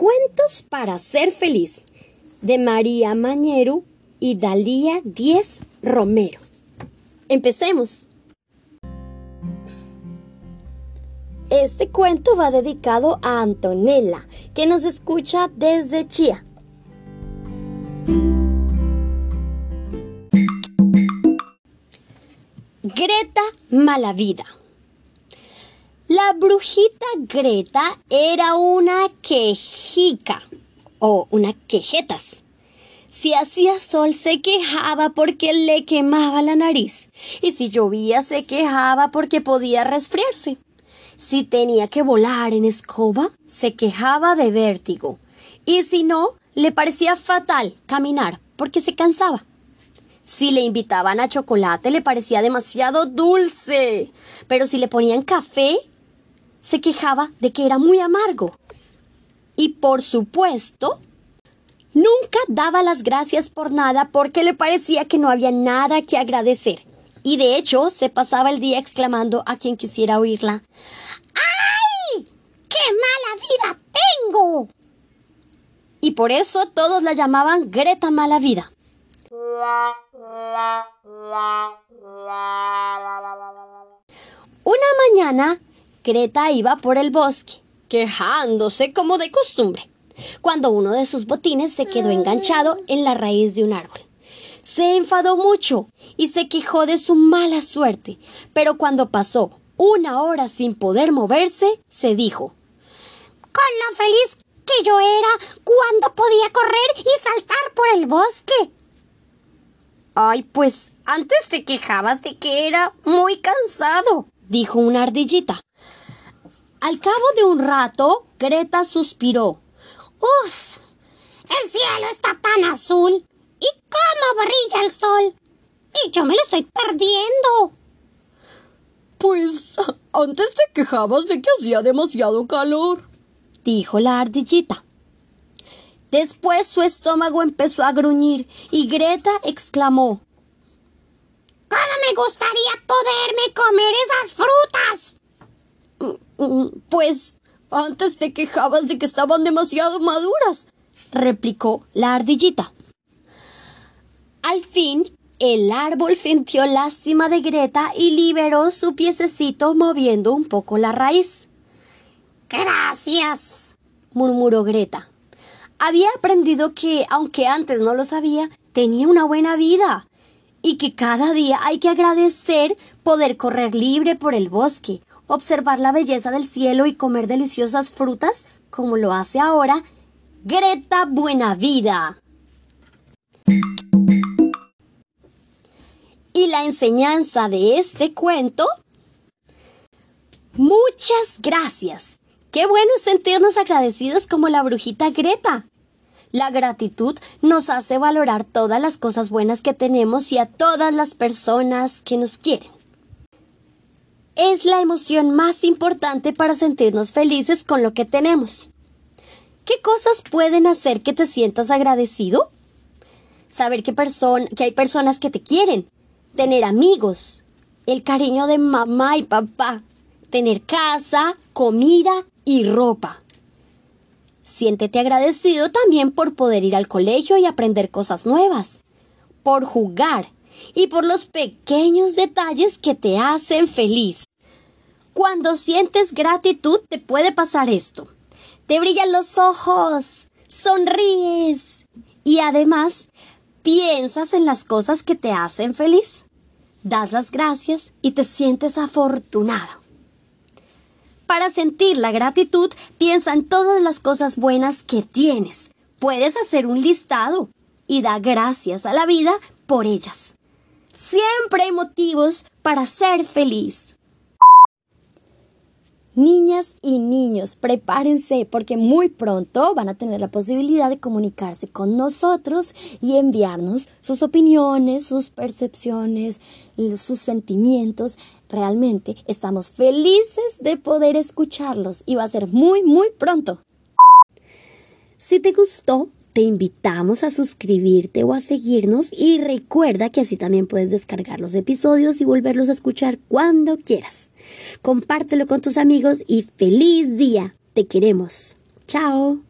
Cuentos para ser feliz de María Mañeru y Dalía Díez Romero. Empecemos. Este cuento va dedicado a Antonella, que nos escucha desde Chía. Greta Malavida. La brujita Greta era una quejica o una quejetas. Si hacía sol se quejaba porque le quemaba la nariz y si llovía se quejaba porque podía resfriarse. Si tenía que volar en escoba se quejaba de vértigo y si no le parecía fatal caminar porque se cansaba. Si le invitaban a chocolate le parecía demasiado dulce, pero si le ponían café se quejaba de que era muy amargo. Y por supuesto, nunca daba las gracias por nada porque le parecía que no había nada que agradecer. Y de hecho se pasaba el día exclamando a quien quisiera oírla. ¡Ay! ¡Qué mala vida tengo! Y por eso todos la llamaban Greta Mala Vida. Una mañana Greta iba por el bosque, quejándose como de costumbre, cuando uno de sus botines se quedó enganchado en la raíz de un árbol. Se enfadó mucho y se quejó de su mala suerte, pero cuando pasó una hora sin poder moverse, se dijo Con lo feliz que yo era cuando podía correr y saltar por el bosque. Ay, pues antes te quejabas de que era muy cansado, dijo una ardillita. Al cabo de un rato, Greta suspiró. ¡Uf! El cielo está tan azul. ¿Y cómo brilla el sol? Y yo me lo estoy perdiendo. Pues antes te quejabas de que hacía demasiado calor, dijo la ardillita. Después su estómago empezó a gruñir y Greta exclamó ¿Cómo me gustaría poderme comer esas frutas? Pues antes te quejabas de que estaban demasiado maduras, replicó la ardillita. Al fin, el árbol sintió lástima de Greta y liberó su piececito moviendo un poco la raíz. Gracias, murmuró Greta. Había aprendido que, aunque antes no lo sabía, tenía una buena vida y que cada día hay que agradecer poder correr libre por el bosque, observar la belleza del cielo y comer deliciosas frutas como lo hace ahora Greta Buenavida. Y la enseñanza de este cuento. Muchas gracias. Qué bueno sentirnos agradecidos como la brujita Greta. La gratitud nos hace valorar todas las cosas buenas que tenemos y a todas las personas que nos quieren es la emoción más importante para sentirnos felices con lo que tenemos. ¿Qué cosas pueden hacer que te sientas agradecido? Saber que, que hay personas que te quieren, tener amigos, el cariño de mamá y papá, tener casa, comida y ropa. Siéntete agradecido también por poder ir al colegio y aprender cosas nuevas, por jugar y por los pequeños detalles que te hacen feliz. Cuando sientes gratitud te puede pasar esto. Te brillan los ojos, sonríes y además piensas en las cosas que te hacen feliz. Das las gracias y te sientes afortunado. Para sentir la gratitud, piensa en todas las cosas buenas que tienes. Puedes hacer un listado y da gracias a la vida por ellas. Siempre hay motivos para ser feliz. Niñas y niños, prepárense porque muy pronto van a tener la posibilidad de comunicarse con nosotros y enviarnos sus opiniones, sus percepciones, sus sentimientos. Realmente estamos felices de poder escucharlos y va a ser muy, muy pronto. Si te gustó, te invitamos a suscribirte o a seguirnos y recuerda que así también puedes descargar los episodios y volverlos a escuchar cuando quieras. Compártelo con tus amigos y feliz día. Te queremos. Chao.